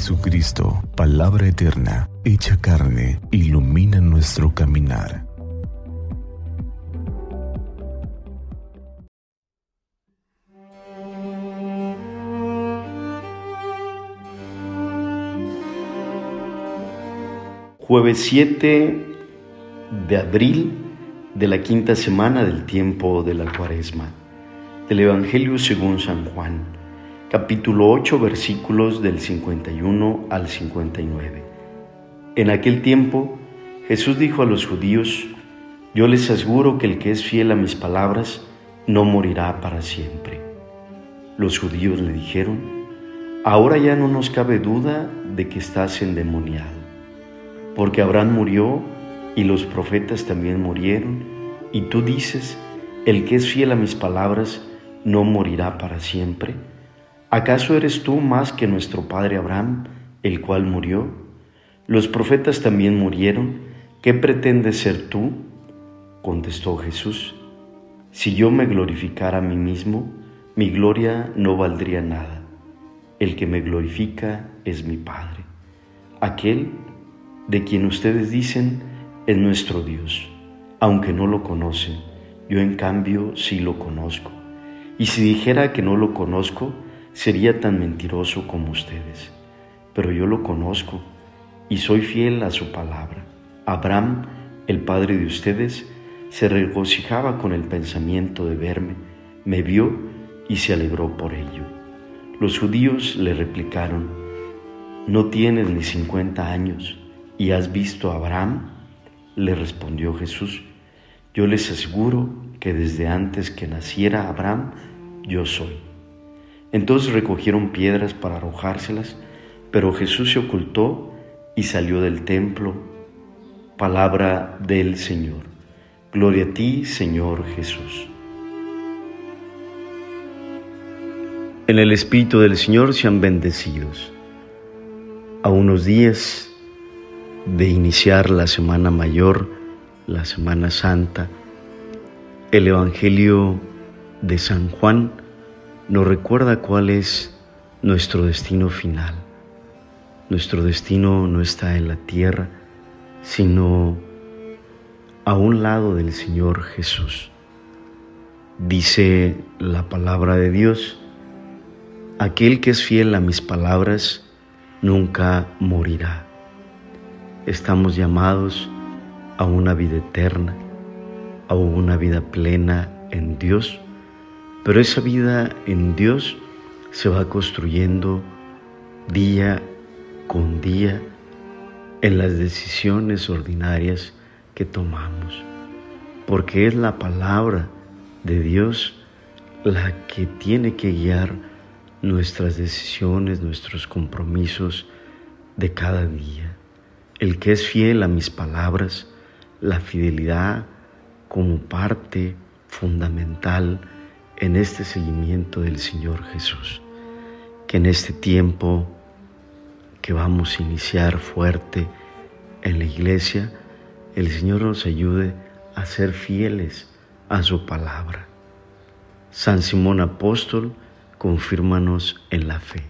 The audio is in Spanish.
Jesucristo, palabra eterna, hecha carne, ilumina nuestro caminar. Jueves 7 de abril de la quinta semana del tiempo de la cuaresma. Del Evangelio según San Juan, capítulo 8 versículos del 51 al 59. En aquel tiempo Jesús dijo a los judíos, yo les aseguro que el que es fiel a mis palabras no morirá para siempre. Los judíos le dijeron, ahora ya no nos cabe duda de que estás endemoniado porque Abraham murió y los profetas también murieron, y tú dices, el que es fiel a mis palabras no morirá para siempre. ¿Acaso eres tú más que nuestro padre Abraham, el cual murió? Los profetas también murieron, ¿qué pretendes ser tú? Contestó Jesús, si yo me glorificara a mí mismo, mi gloria no valdría nada. El que me glorifica es mi Padre, aquel de quien ustedes dicen es nuestro Dios, aunque no lo conocen, yo en cambio sí lo conozco. Y si dijera que no lo conozco, sería tan mentiroso como ustedes. Pero yo lo conozco y soy fiel a su palabra. Abraham, el padre de ustedes, se regocijaba con el pensamiento de verme, me vio y se alegró por ello. Los judíos le replicaron, no tienes ni cincuenta años ¿Y has visto a Abraham? Le respondió Jesús, yo les aseguro que desde antes que naciera Abraham, yo soy. Entonces recogieron piedras para arrojárselas, pero Jesús se ocultó y salió del templo. Palabra del Señor. Gloria a ti, Señor Jesús. En el Espíritu del Señor sean bendecidos. A unos días de iniciar la Semana Mayor, la Semana Santa, el Evangelio de San Juan nos recuerda cuál es nuestro destino final. Nuestro destino no está en la tierra, sino a un lado del Señor Jesús. Dice la palabra de Dios, aquel que es fiel a mis palabras nunca morirá estamos llamados a una vida eterna, a una vida plena en Dios, pero esa vida en Dios se va construyendo día con día en las decisiones ordinarias que tomamos, porque es la palabra de Dios la que tiene que guiar nuestras decisiones, nuestros compromisos de cada día. El que es fiel a mis palabras, la fidelidad como parte fundamental en este seguimiento del Señor Jesús. Que en este tiempo que vamos a iniciar fuerte en la iglesia, el Señor nos ayude a ser fieles a su palabra. San Simón Apóstol, confírmanos en la fe.